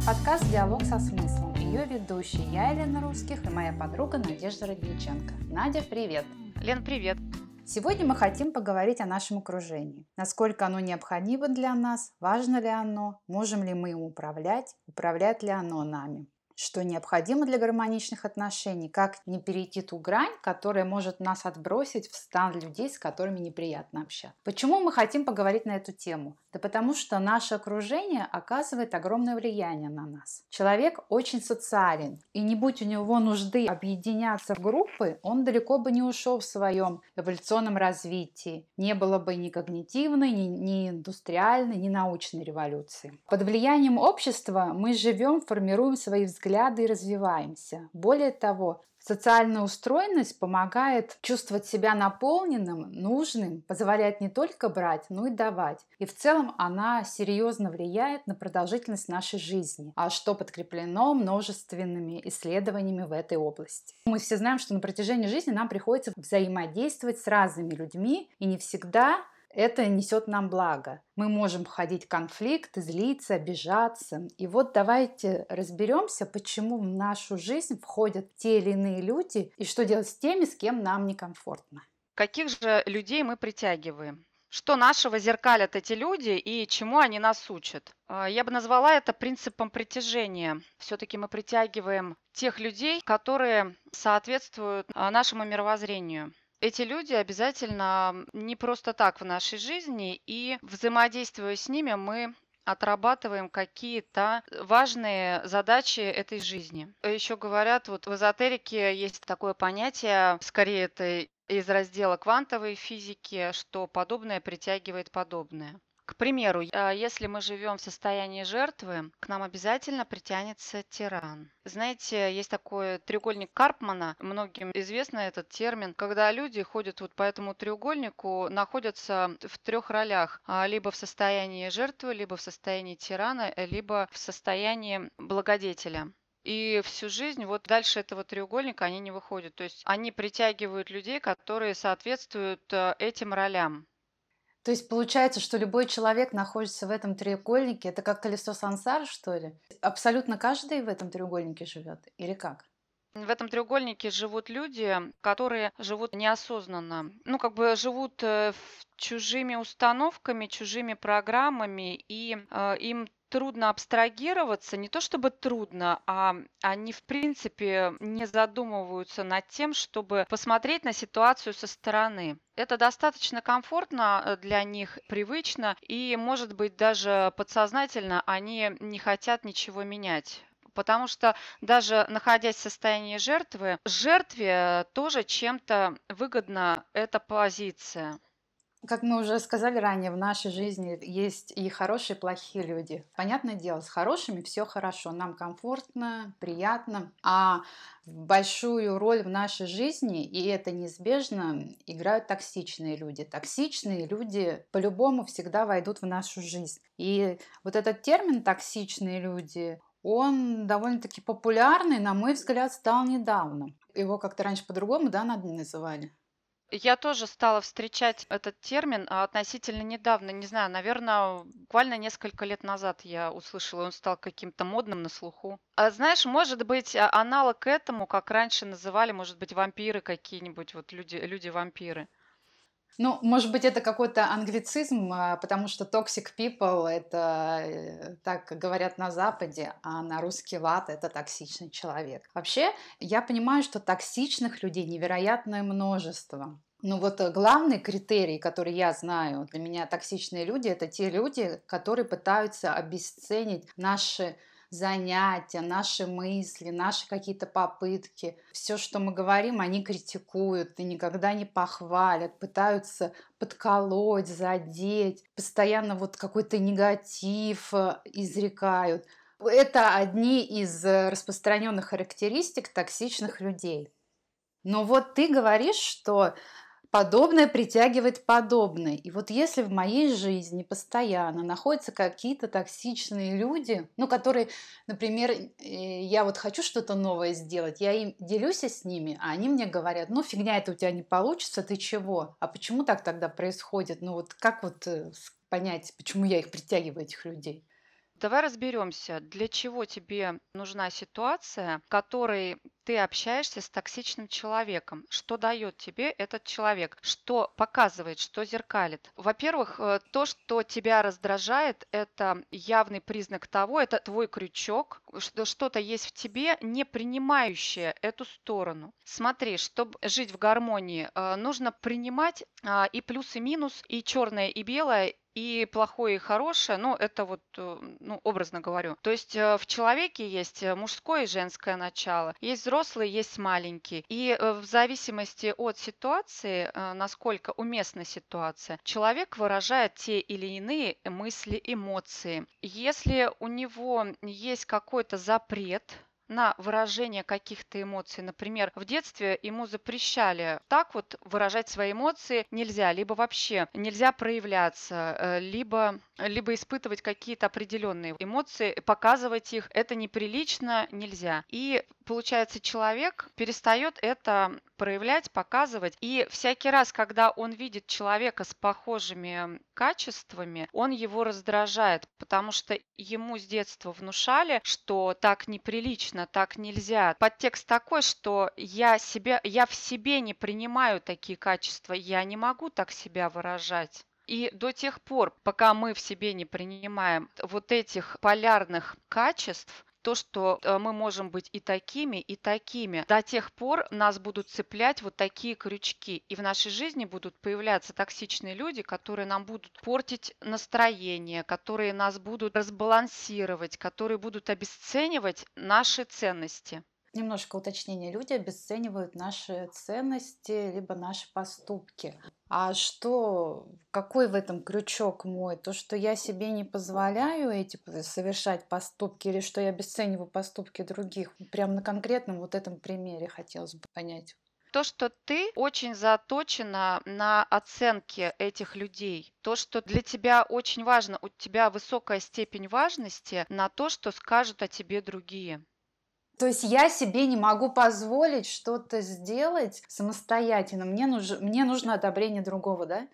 вами подкаст «Диалог со смыслом». Ее ведущий я, Елена Русских, и моя подруга Надежда Родниченко. Надя, привет! Лен, привет! Сегодня мы хотим поговорить о нашем окружении. Насколько оно необходимо для нас, важно ли оно, можем ли мы им управлять, управляет ли оно нами что необходимо для гармоничных отношений, как не перейти ту грань, которая может нас отбросить в стан людей, с которыми неприятно общаться. Почему мы хотим поговорить на эту тему? Да потому что наше окружение оказывает огромное влияние на нас. Человек очень социален, и не будь у него нужды объединяться в группы, он далеко бы не ушел в своем эволюционном развитии. Не было бы ни когнитивной, ни, ни индустриальной, ни научной революции. Под влиянием общества мы живем, формируем свои взгляды и развиваемся. Более того, Социальная устроенность помогает чувствовать себя наполненным, нужным, позволяет не только брать, но и давать. И в целом она серьезно влияет на продолжительность нашей жизни, а что подкреплено множественными исследованиями в этой области. Мы все знаем, что на протяжении жизни нам приходится взаимодействовать с разными людьми, и не всегда это несет нам благо. Мы можем входить в конфликт, злиться, обижаться. И вот давайте разберемся, почему в нашу жизнь входят те или иные люди и что делать с теми, с кем нам некомфортно. Каких же людей мы притягиваем? Что нашего зеркалят эти люди и чему они нас учат? А, я бы назвала это принципом притяжения. Все-таки мы притягиваем тех людей, которые соответствуют а, нашему мировоззрению эти люди обязательно не просто так в нашей жизни, и взаимодействуя с ними, мы отрабатываем какие-то важные задачи этой жизни. Еще говорят, вот в эзотерике есть такое понятие, скорее это из раздела квантовой физики, что подобное притягивает подобное. К примеру, а, если мы живем в состоянии жертвы, к нам обязательно притянется тиран. Знаете, есть такой треугольник Карпмана, многим известно этот термин, когда люди ходят вот по этому треугольнику, находятся в трех ролях, а, либо в состоянии жертвы, либо в состоянии тирана, либо в состоянии благодетеля. И всю жизнь вот дальше этого треугольника они не выходят. То есть они притягивают людей, которые соответствуют э, этим ролям. То есть получается, что любой человек находится в этом треугольнике. Это как колесо сансар, что ли? Абсолютно каждый в этом треугольнике живет? Или как? В этом треугольнике живут люди, которые живут неосознанно. Ну, как бы живут э, чужими установками, чужими программами, и э, им трудно абстрагироваться, не то чтобы трудно, а они в принципе не задумываются над тем, чтобы посмотреть на ситуацию со стороны. Это достаточно комфортно э, для них, привычно, и, может быть, даже подсознательно они не хотят ничего менять. Потому что даже находясь в состоянии жертвы, жертве тоже чем-то выгодна эта позиция. Как мы уже сказали ранее, в нашей жизни есть и хорошие, и плохие люди. Понятное дело, с хорошими все хорошо, нам комфортно, приятно. А большую роль в нашей жизни, и это неизбежно, играют токсичные люди. Токсичные люди по-любому всегда войдут в нашу жизнь. И вот этот термин «токсичные люди», он довольно-таки популярный, на мой взгляд, стал недавно. Его как-то раньше по-другому, да, называли? Я тоже стала встречать этот термин а, относительно недавно, не знаю, наверное, буквально несколько лет назад я услышала, он стал каким-то модным на слуху. А знаешь, может быть, а, аналог этому, как раньше называли, может быть, вампиры какие-нибудь, вот люди, люди-вампиры. Ну, может быть, это какой-то англицизм, а, потому что toxic people – это э, так говорят на Западе, а на русский лад – это токсичный человек. Вообще, я понимаю, что токсичных людей невероятное множество. Ну вот э, главный критерий, который я знаю, для меня токсичные люди – это те люди, которые пытаются обесценить наши занятия, наши мысли, наши какие-то попытки. Все, что мы говорим, они критикуют и никогда не похвалят, пытаются подколоть, задеть, постоянно вот какой-то негатив э, изрекают. Это одни из распространенных характеристик токсичных людей. Но вот ты говоришь, что Подобное притягивает подобное. И вот если в моей жизни постоянно находятся какие-то токсичные люди, ну, которые, например, я вот хочу что-то новое сделать, я им делюсь с ними, а они мне говорят, ну, фигня это у тебя не получится, ты чего? А почему так тогда происходит? Ну, вот как вот э, понять, почему я их притягиваю, этих людей? Давай разберемся, для чего тебе нужна ситуация, в которой ты общаешься с токсичным человеком. Что дает тебе этот человек? Что показывает, что зеркалит? Во-первых, э, то, что тебя раздражает, это явный признак того, это твой крючок, что что-то есть в тебе, не принимающее эту сторону. Смотри, чтобы жить в гармонии, э, нужно принимать а, и плюс, и минус, и черное, и белое, и плохое, и хорошее, ну, это вот, э, ну, образно говорю. То есть э, в человеке есть э, мужское и женское начало, есть взрослый, есть маленький. И в зависимости от ситуации, насколько уместна ситуация, человек выражает те или иные мысли, эмоции. Если у него есть какой-то запрет на выражение каких-то эмоций. Например, в детстве ему запрещали так вот выражать свои эмоции нельзя, либо вообще нельзя проявляться, э, либо, либо испытывать какие-то определенные эмоции, показывать их. Это неприлично, нельзя. И получается, человек перестает это проявлять, показывать. И всякий раз, когда он видит человека с похожими качествами, он его раздражает, потому что ему с детства внушали, что так неприлично, так нельзя. Подтекст такой, что я, себя, я в себе не принимаю такие качества, я не могу так себя выражать. И до тех пор, пока мы в себе не принимаем вот этих полярных качеств, то, что э, мы можем быть и такими, и такими. До тех пор нас будут цеплять вот такие крючки. И в нашей жизни будут появляться токсичные люди, которые нам будут портить настроение, которые нас будут разбалансировать, которые будут обесценивать наши ценности. Немножко уточнения. Люди обесценивают наши ценности, либо наши поступки. А что, какой в этом крючок мой? То, что я себе не позволяю эти совершать поступки, или что я обесцениваю поступки других? Прямо на конкретном вот этом примере хотелось бы понять. То, что ты очень заточена на оценке этих людей. То, что для тебя очень важно, у тебя высокая степень важности на то, что скажут о тебе другие. То есть я себе не могу позволить что-то сделать самостоятельно. Мне, нужно, мне нужно одобрение другого, да?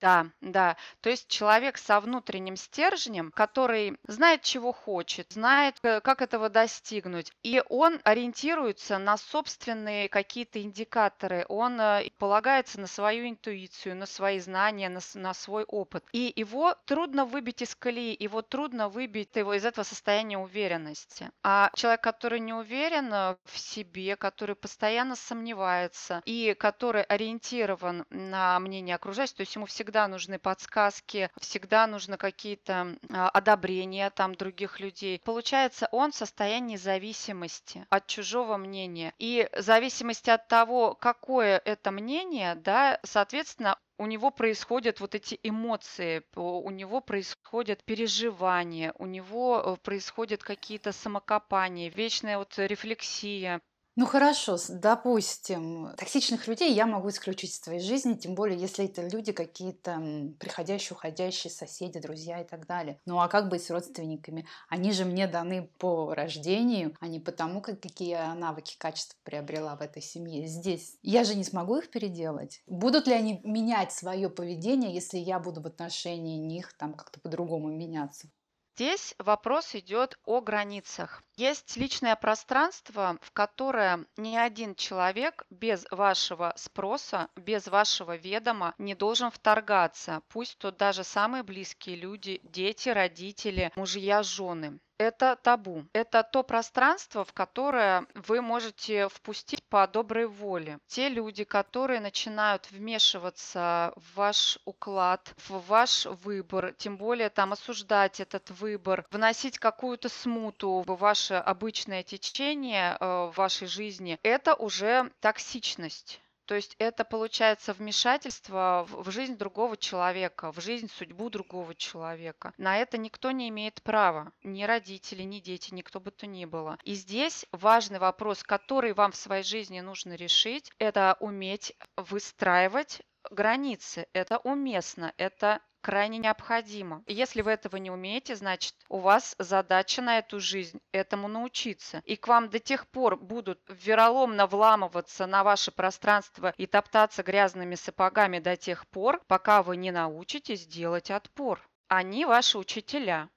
Да, да. То есть человек со внутренним стержнем, который знает, чего хочет, знает, э, как этого достигнуть, и он ориентируется на собственные какие-то индикаторы, он э, полагается на свою интуицию, на свои знания, на, на свой опыт. И его трудно выбить из колеи, его трудно выбить его из этого состояния уверенности. А человек, который не уверен э, в себе, который постоянно сомневается и который ориентирован на мнение окружающих, то есть ему всегда всегда нужны подсказки, всегда нужно какие-то а, одобрения там других людей. Получается, он в состоянии зависимости от чужого мнения. И зависимости от того, какое это мнение, да, соответственно, у него происходят вот эти эмоции, у него происходят переживания, у него э, происходят какие-то самокопания, вечная вот рефлексия. Ну хорошо, допустим, токсичных людей я могу исключить из своей жизни, тем более, если это люди какие-то приходящие, уходящие, соседи, друзья и так далее. Ну а как быть с родственниками? Они же мне даны по рождению, а не потому, какие я навыки, качества приобрела в этой семье. Здесь я же не смогу их переделать. Будут ли они менять свое поведение, если я буду в отношении них там как-то по-другому меняться? Здесь вопрос идет о границах. Есть личное пространство, в которое ни один человек без вашего спроса, без вашего ведома не должен вторгаться, пусть то даже самые близкие люди, дети, родители, мужья, жены это табу. Это то пространство, в которое вы можете впустить по доброй воле. Те люди, которые начинают вмешиваться в ваш уклад, в ваш выбор, тем более там осуждать этот выбор, вносить какую-то смуту в ваше обычное течение э, в вашей жизни, это уже токсичность. То есть это получается вмешательство в жизнь другого человека, в жизнь, судьбу другого человека. На это никто не имеет права. Ни родители, ни дети, никто бы то ни было. И здесь важный вопрос, который вам в своей жизни нужно решить, это уметь выстраивать границы. Это уместно, это крайне необходимо. Если вы этого не умеете, значит, у вас задача на эту жизнь этому научиться. И к вам до тех пор будут вероломно вламываться на ваше пространство и топтаться грязными сапогами до тех пор, пока вы не научитесь делать отпор. Они ваши учителя.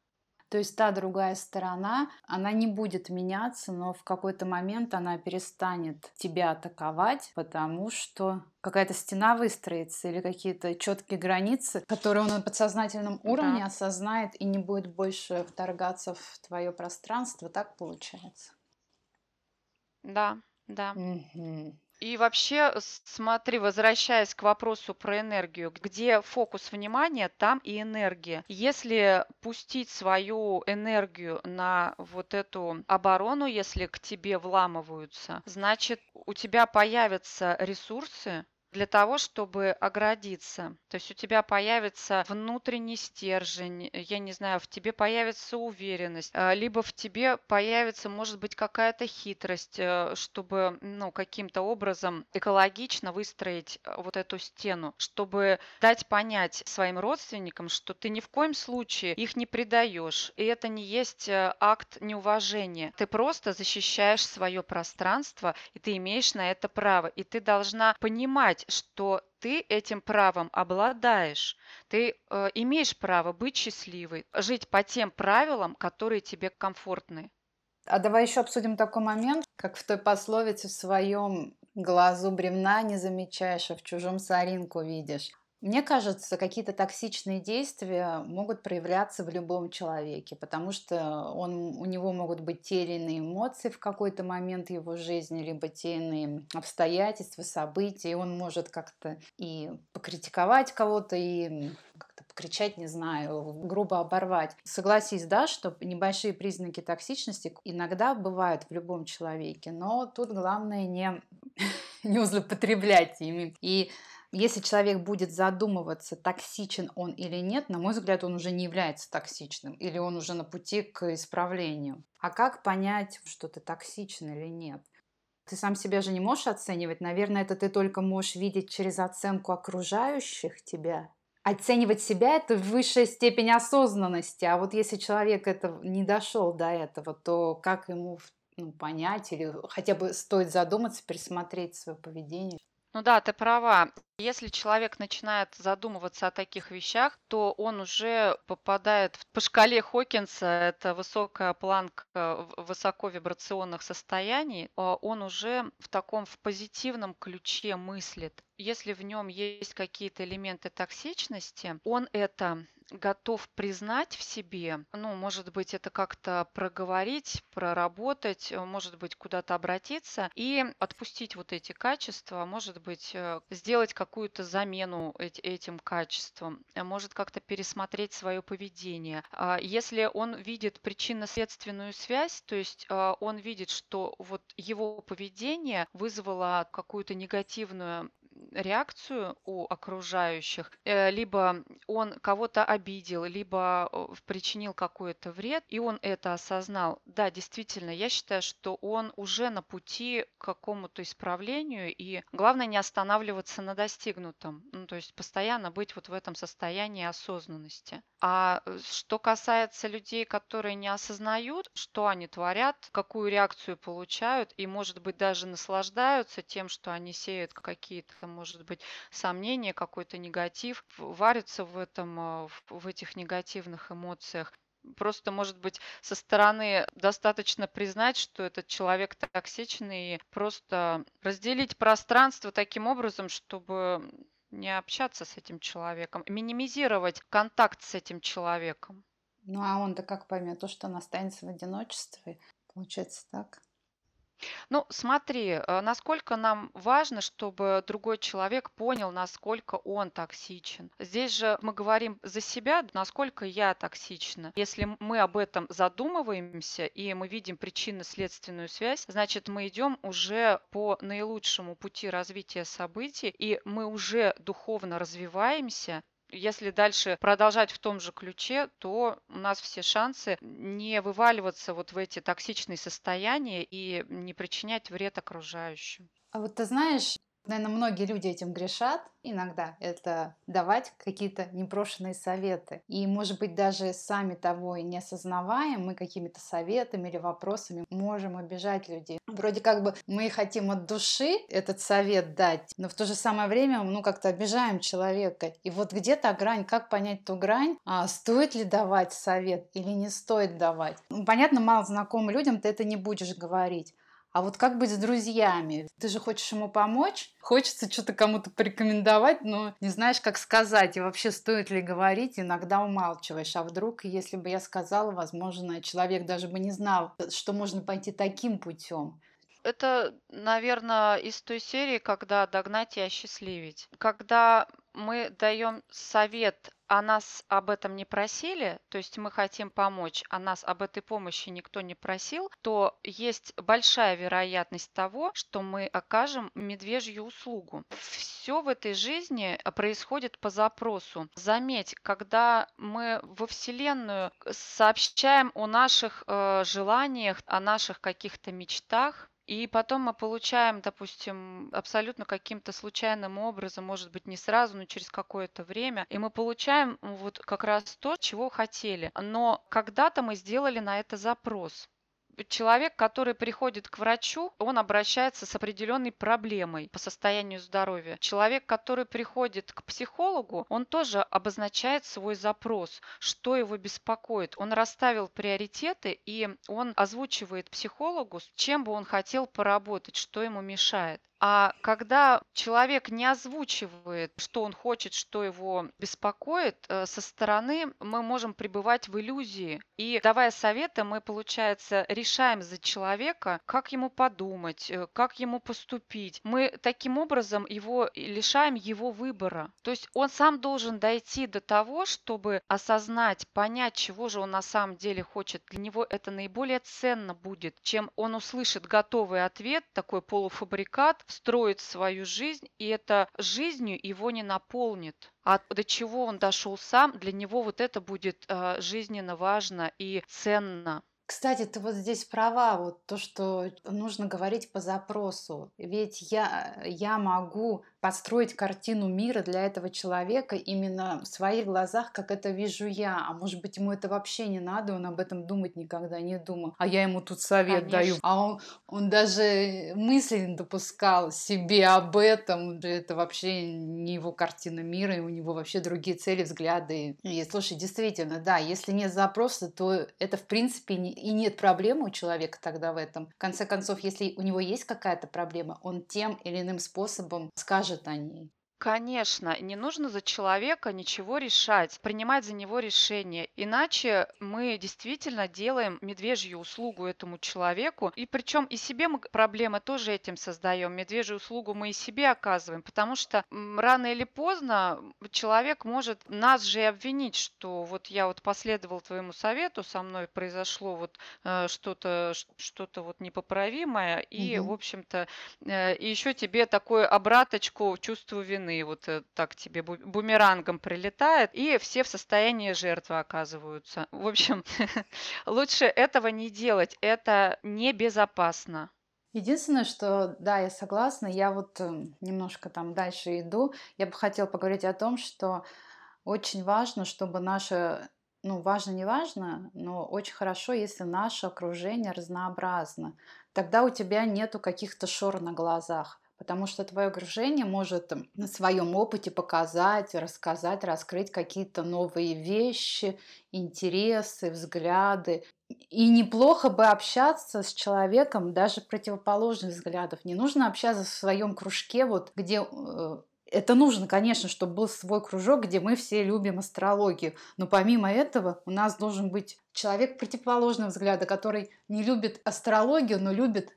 То есть та другая сторона, она не будет меняться, но в какой-то момент она перестанет тебя атаковать, потому что какая-то стена выстроится или какие-то четкие границы, которые он на подсознательном уровне Да. осознает и не будет больше вторгаться в твое пространство. Так получается. Да, да. Мгм. И вообще, смотри, возвращаясь к вопросу про энергию, где фокус внимания, там и энергия. Если пустить свою энергию на вот эту оборону, если к тебе вламываются, значит, у тебя появятся ресурсы для того, чтобы оградиться. То есть у тебя появится внутренний стержень, э, я не знаю, в тебе появится уверенность, а, либо в тебе появится, может быть, какая-то хитрость, э, чтобы, ну, каким-то образом экологично выстроить э, вот эту стену, чтобы дать понять своим родственникам, что ты ни в коем случае их не предаешь, и это не есть акт неуважения. Ты просто защищаешь свое пространство, и ты имеешь на это право, и ты должна понимать, что ты этим правом обладаешь. Ты э, имеешь право быть счастливой, жить по тем правилам, которые тебе комфортны. А давай еще обсудим такой момент, как в той пословице в своем глазу бревна не замечаешь, а в чужом соринку видишь. Мне кажется, какие-то токсичные действия могут проявляться в любом человеке, потому что он, у него могут быть те или иные эмоции в какой-то момент его жизни, либо те или иные обстоятельства, события, и он может как-то и покритиковать кого-то, и как-то покричать, не знаю, грубо оборвать. Согласись, да, что небольшие признаки токсичности иногда бывают в любом человеке, но тут главное не, не злоупотреблять ими. И если человек будет задумываться, токсичен он или нет, на мой взгляд, он уже не является токсичным, или он уже на пути к исправлению. А как понять, что ты токсичен или нет? Ты сам себя же не можешь оценивать. Наверное, это ты только можешь видеть через оценку окружающих тебя. Оценивать себя – это высшая степень осознанности. А вот если человек это не дошел до этого, то как ему ну, понять или хотя бы стоит задуматься, пересмотреть свое поведение? Ну да, ты права. Если человек начинает задумываться о таких вещах, то он уже попадает в- по шкале Хокинса, это высокая планка высоковибрационных состояний, а он уже в таком в позитивном ключе мыслит. Если в нем есть какие-то элементы токсичности, он это готов признать в себе, ну, может быть, это как-то проговорить, проработать, может быть, куда-то обратиться и отпустить вот эти качества, может быть, э, сделать какую-то замену эт- этим качествам, э, может как-то пересмотреть свое поведение. А Если он видит причинно-следственную связь, то есть а, он видит, что вот его поведение вызвало какую-то негативную реакцию у окружающих, э, либо он кого-то обидел, либо причинил какой-то вред, и он это осознал. Да, действительно, я считаю, что он уже на пути к какому-то исправлению, и главное не останавливаться на достигнутом, ну, то есть постоянно быть вот в этом состоянии осознанности. А э, что касается людей, которые не осознают, что они творят, какую реакцию получают, и, может быть, даже наслаждаются тем, что они сеют какие-то, может быть, сомнения, какой-то негатив, варятся в этом, в в этих негативных эмоциях. Просто, может быть, со стороны достаточно признать, что этот человек токсичный, и просто разделить пространство таким образом, чтобы не общаться с этим человеком, минимизировать контакт с этим человеком. Ну а он-то как поймет то, что он останется в одиночестве? Получается так. Ну, смотри, э, насколько нам важно, чтобы другой человек понял, насколько он токсичен. Здесь же мы говорим за себя, насколько я токсична. Если мы об этом задумываемся и мы видим причинно-следственную связь, значит, мы идем уже по наилучшему пути развития событий, и мы уже духовно развиваемся, если дальше продолжать в том же ключе, то у нас все шансы не вываливаться вот в эти токсичные состояния и не причинять вред окружающим. А вот ты знаешь, Наверное, многие люди этим грешат иногда. Это давать какие-то непрошенные советы. И, может быть, даже сами того и не осознавая, мы какими-то советами или вопросами можем обижать людей. Вроде как бы мы хотим от души этот совет дать, но в то же самое время, ну, как-то обижаем человека. И вот где-то грань, как понять ту грань, а стоит ли давать совет или не стоит давать. Ну, понятно, мало знакомым людям ты это не будешь говорить. А вот как быть с друзьями? Ты же хочешь ему помочь, хочется что-то кому-то порекомендовать, но не знаешь, как сказать. И вообще, стоит ли говорить, иногда умалчиваешь. А вдруг, если бы я сказала, возможно, человек даже бы не знал, что можно пойти таким путем. Это, наверное, из той серии, когда догнать и осчастливить. Когда мы даем совет, а нас об этом не просили, то есть мы хотим помочь, а нас об этой помощи никто не просил, то есть большая вероятность того, что мы окажем медвежью услугу. Все в этой жизни происходит по запросу. Заметь, когда мы во Вселенную сообщаем о наших э, желаниях, о наших каких-то мечтах, и потом мы получаем, допустим, абсолютно каким-то случайным образом, может быть, не сразу, но через какое-то время, и мы получаем вот как раз то, чего хотели. Но когда-то мы сделали на это запрос человек, который приходит к врачу, он обращается с определенной проблемой по состоянию здоровья. Человек, который приходит к психологу, он тоже обозначает свой запрос, что его беспокоит. Он расставил приоритеты и он озвучивает психологу, чем бы он хотел поработать, что ему мешает. А когда человек не озвучивает, что он хочет, что его беспокоит, э, со стороны мы можем пребывать в иллюзии. И давая советы, мы, получается, решаем за человека, как ему подумать, э, как ему поступить. Мы таким образом его лишаем его выбора. То есть он сам должен дойти до того, чтобы осознать, понять, чего же он на самом деле хочет. Для него это наиболее ценно будет, чем он услышит готовый ответ, такой полуфабрикат, строит свою жизнь, и это жизнью его не наполнит. А до чего он дошел сам, для него вот это будет э, жизненно важно и ценно. Кстати, ты вот здесь права, вот то, что нужно говорить по запросу. Ведь я, я могу построить картину мира для этого человека именно в своих глазах, как это вижу я. А может быть, ему это вообще не надо, он об этом думать никогда не думал. А я ему тут совет Конечно. даю. А он, он даже мысли не допускал себе об этом. Это вообще не его картина мира, и у него вообще другие цели, взгляды. И, слушай, действительно, да, если нет запроса, то это, в принципе, не, и нет проблемы у человека тогда в этом. В конце концов, если у него есть какая-то проблема, он тем или иным способом скажет скажет о ней. Конечно, не нужно за человека ничего решать, принимать за него решение. Иначе мы действительно делаем медвежью услугу этому человеку. И причем и себе мы проблемы тоже этим создаем. Медвежью услугу мы и себе оказываем, потому что рано или поздно человек может нас же и обвинить, что вот я вот последовал твоему совету, со мной произошло вот э, что-то что-то вот непоправимое, и, в общем-то, э, и еще тебе такую обраточку чувствую вины стороны вот э, так тебе бумерангом прилетает, и все в состоянии жертвы оказываются. В общем, лучше этого не делать, это небезопасно. Единственное, что, да, я согласна, я вот э, немножко там дальше иду, я бы хотела поговорить о том, что очень важно, чтобы наше, ну, важно, не важно, но очень хорошо, если наше окружение разнообразно. Тогда у тебя нету каких-то шор на глазах потому что твое окружение может на своем опыте показать, рассказать, раскрыть какие-то новые вещи, интересы, взгляды. И неплохо бы общаться с человеком даже противоположных взглядов. Не нужно общаться в своем кружке, вот где э, это нужно, конечно, чтобы был свой кружок, где мы все любим астрологию. Но помимо этого у нас должен быть человек противоположного взгляда, который не любит астрологию, но любит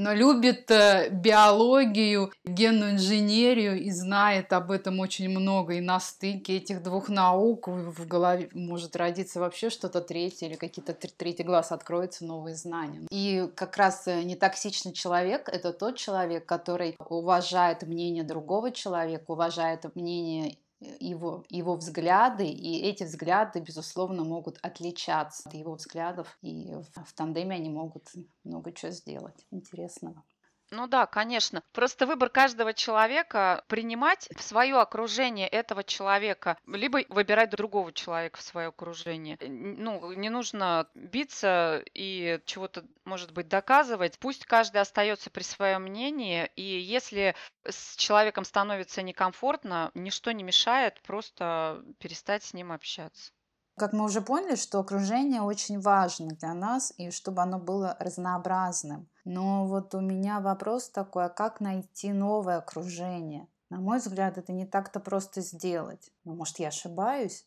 но любит э, биологию, генную инженерию и знает об этом очень много. И на стыке этих двух наук в голове может родиться вообще что-то третье или какие-то третий глаз откроется, новые знания. И как раз э, нетоксичный человек – это тот человек, который уважает мнение другого человека, уважает мнение его, его взгляды, и эти взгляды, безусловно, могут отличаться от его взглядов, и в, в тандеме они могут много чего сделать интересного. Ну да, конечно. Просто выбор каждого человека принимать в свое окружение этого человека, либо выбирать другого человека в свое окружение. Ну, не нужно биться и чего-то, может быть, доказывать. Пусть каждый остается при своем мнении, и если с человеком становится некомфортно, ничто не мешает просто перестать с ним общаться. Как мы уже поняли, что окружение очень важно для нас, и чтобы оно было разнообразным. Но вот у меня вопрос такой, а как найти новое окружение? На мой взгляд, это не так-то просто сделать. Ну, может, я ошибаюсь?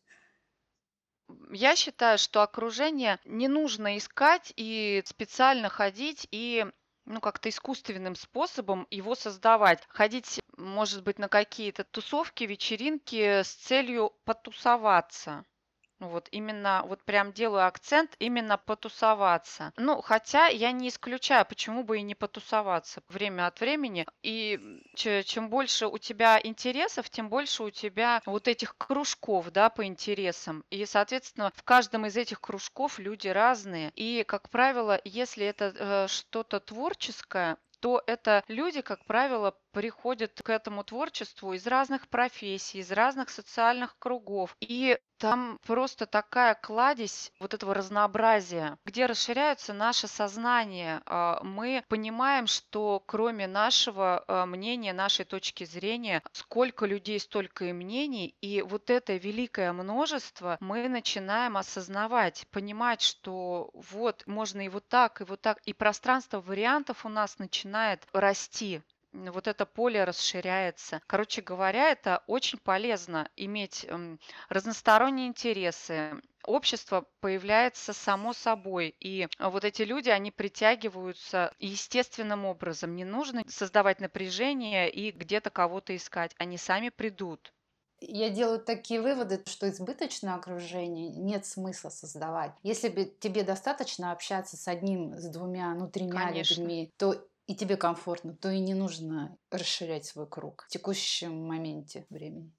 Я считаю, что окружение не нужно искать и специально ходить и ну, как-то искусственным способом его создавать. Ходить, может быть, на какие-то тусовки, вечеринки с целью потусоваться. Вот именно, вот прям делаю акцент именно потусоваться. Ну, хотя я не исключаю, почему бы и не потусоваться время от времени. И чем больше у тебя интересов, тем больше у тебя вот этих кружков, да, по интересам. И, соответственно, в каждом из этих кружков люди разные. И, как правило, если это э, что-то творческое, то это люди, как правило, приходят к этому творчеству из разных профессий, из разных социальных кругов. И там просто такая кладезь вот этого разнообразия, где расширяется наше сознание. А, мы понимаем, что кроме нашего а, мнения, нашей точки зрения, сколько людей, столько и мнений. И вот это великое множество мы начинаем осознавать, понимать, что вот можно и вот так, и вот так. И пространство вариантов у нас начинает расти вот это поле расширяется. Короче говоря, это очень полезно иметь эм, разносторонние интересы. Общество появляется само собой, и вот эти люди, они притягиваются естественным образом. Не нужно создавать напряжение и где-то кого-то искать. Они сами придут. Я делаю такие выводы, что избыточное окружение нет смысла создавать. Если бы тебе достаточно общаться с одним, с двумя, ну, тремя Конечно. людьми, то и тебе комфортно, то и не нужно расширять свой круг в текущем моменте времени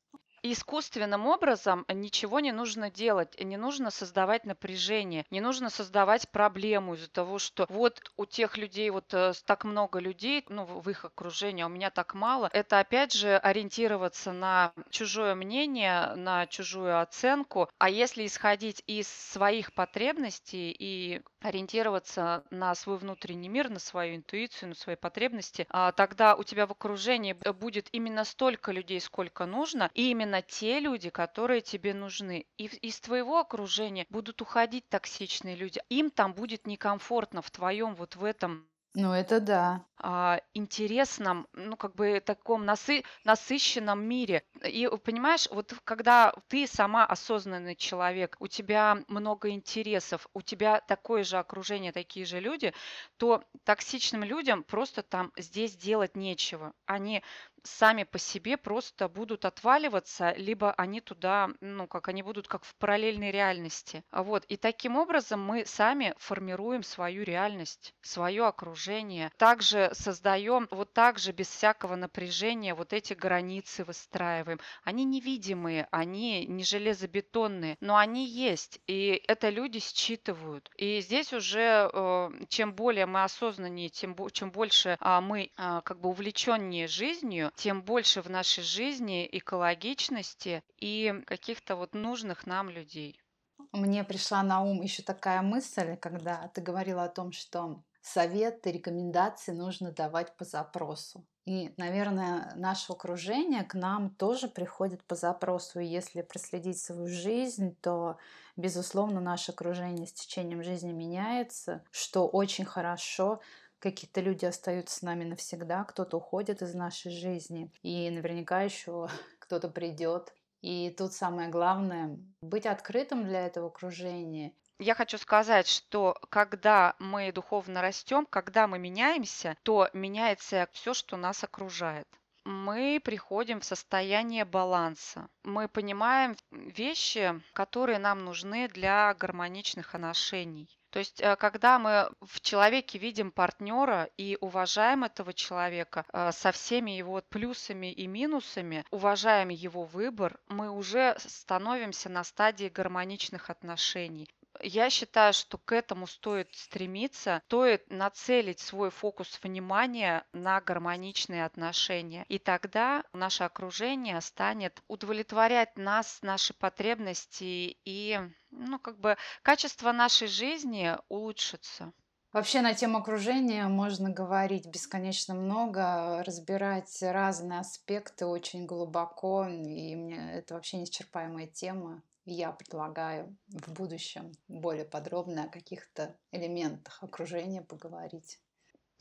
искусственным образом ничего не нужно делать, не нужно создавать напряжение, не нужно создавать проблему из-за того, что вот у тех людей вот э, так много людей, ну, в их окружении, а у меня так мало. Это опять же ориентироваться на чужое мнение, на чужую оценку. А если исходить из своих потребностей и ориентироваться на свой внутренний мир, на свою интуицию, на свои потребности, а тогда у тебя в окружении будет именно столько людей, сколько нужно, и именно те люди, которые тебе нужны. И из твоего окружения будут уходить токсичные люди. Им там будет некомфортно в твоем вот в этом ну, это да. а, интересном, ну, как бы таком насы- насыщенном мире. И понимаешь, вот когда ты сама осознанный человек, у тебя много интересов, у тебя такое же окружение, такие же люди, то токсичным людям просто там здесь делать нечего. Они сами по себе просто будут отваливаться, либо они туда, ну, как они будут как в параллельной реальности. А вот. И таким образом мы сами формируем свою реальность, свое окружение. Также создаем вот так же без всякого напряжения вот эти границы выстраиваем. Они невидимые, они не железобетонные, но они есть. И это люди считывают. И здесь уже э, чем более мы осознаннее, тем чем больше а, мы а, как бы увлеченнее жизнью, тем больше в нашей жизни экологичности и каких-то вот нужных нам людей. Мне пришла на ум еще такая мысль, когда ты говорила о том, что советы, рекомендации нужно давать по запросу. И, наверное, наше окружение к нам тоже приходит по запросу. И если проследить свою жизнь, то, безусловно, наше окружение с течением жизни меняется, что очень хорошо какие-то люди остаются с нами навсегда, кто-то уходит из нашей жизни, и наверняка еще кто-то придет. И тут самое главное — быть открытым для этого окружения. Я хочу сказать, что когда мы духовно растем, когда мы меняемся, то меняется все, что нас окружает мы приходим в состояние баланса. Мы понимаем вещи, которые нам нужны для гармоничных отношений. То есть, э, когда мы в человеке видим партнера и уважаем этого человека э, со всеми его плюсами и минусами, уважаем его выбор, мы уже становимся на стадии гармоничных отношений Я считаю, что к этому стоит стремиться, стоит нацелить свой фокус внимания на гармоничные отношения. И тогда наше окружение станет удовлетворять нас, наши потребности, и ну, как бы качество нашей жизни улучшится. Вообще на тему окружения можно говорить бесконечно много, разбирать разные аспекты очень глубоко, и мне это вообще неисчерпаемая тема. Я предлагаю в будущем более подробно о каких-то элементах окружения поговорить.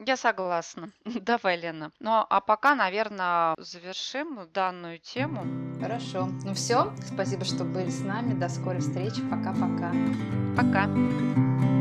Я согласна. Давай, Лена. Ну, а пока, наверное, завершим данную тему. Хорошо. Ну все, спасибо, что были с нами. До скорой встречи. Пока-пока. Пока.